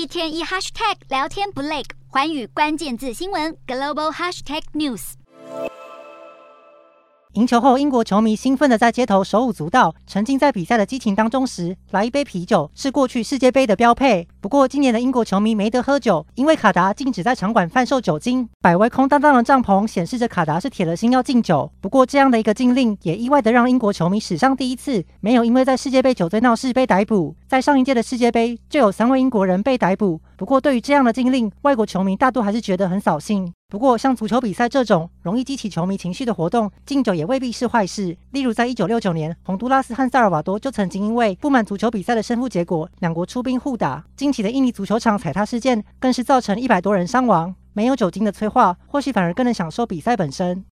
一天一 hashtag 聊天不累，寰宇关键字新闻 global hashtag news。赢球后，英国球迷兴奋地在街头手舞足蹈，沉浸在比赛的激情当中时，来一杯啤酒是过去世界杯的标配。不过，今年的英国球迷没得喝酒，因为卡达禁止在场馆贩售酒精。百威空荡荡的帐篷显示着卡达是铁了心要禁酒。不过，这样的一个禁令也意外的让英国球迷史上第一次没有因为在世界杯酒醉闹事被逮捕。在上一届的世界杯就有三位英国人被逮捕。不过，对于这样的禁令，外国球迷大多还是觉得很扫兴。不过，像足球比赛这种容易激起球迷情绪的活动，禁酒也未必是坏事。例如，在一九六九年，洪都拉斯和萨尔瓦多就曾经因为不满足球比赛的胜负结果，两国出兵互打。近期的印尼足球场踩踏事件，更是造成一百多人伤亡。没有酒精的催化，或许反而更能享受比赛本身。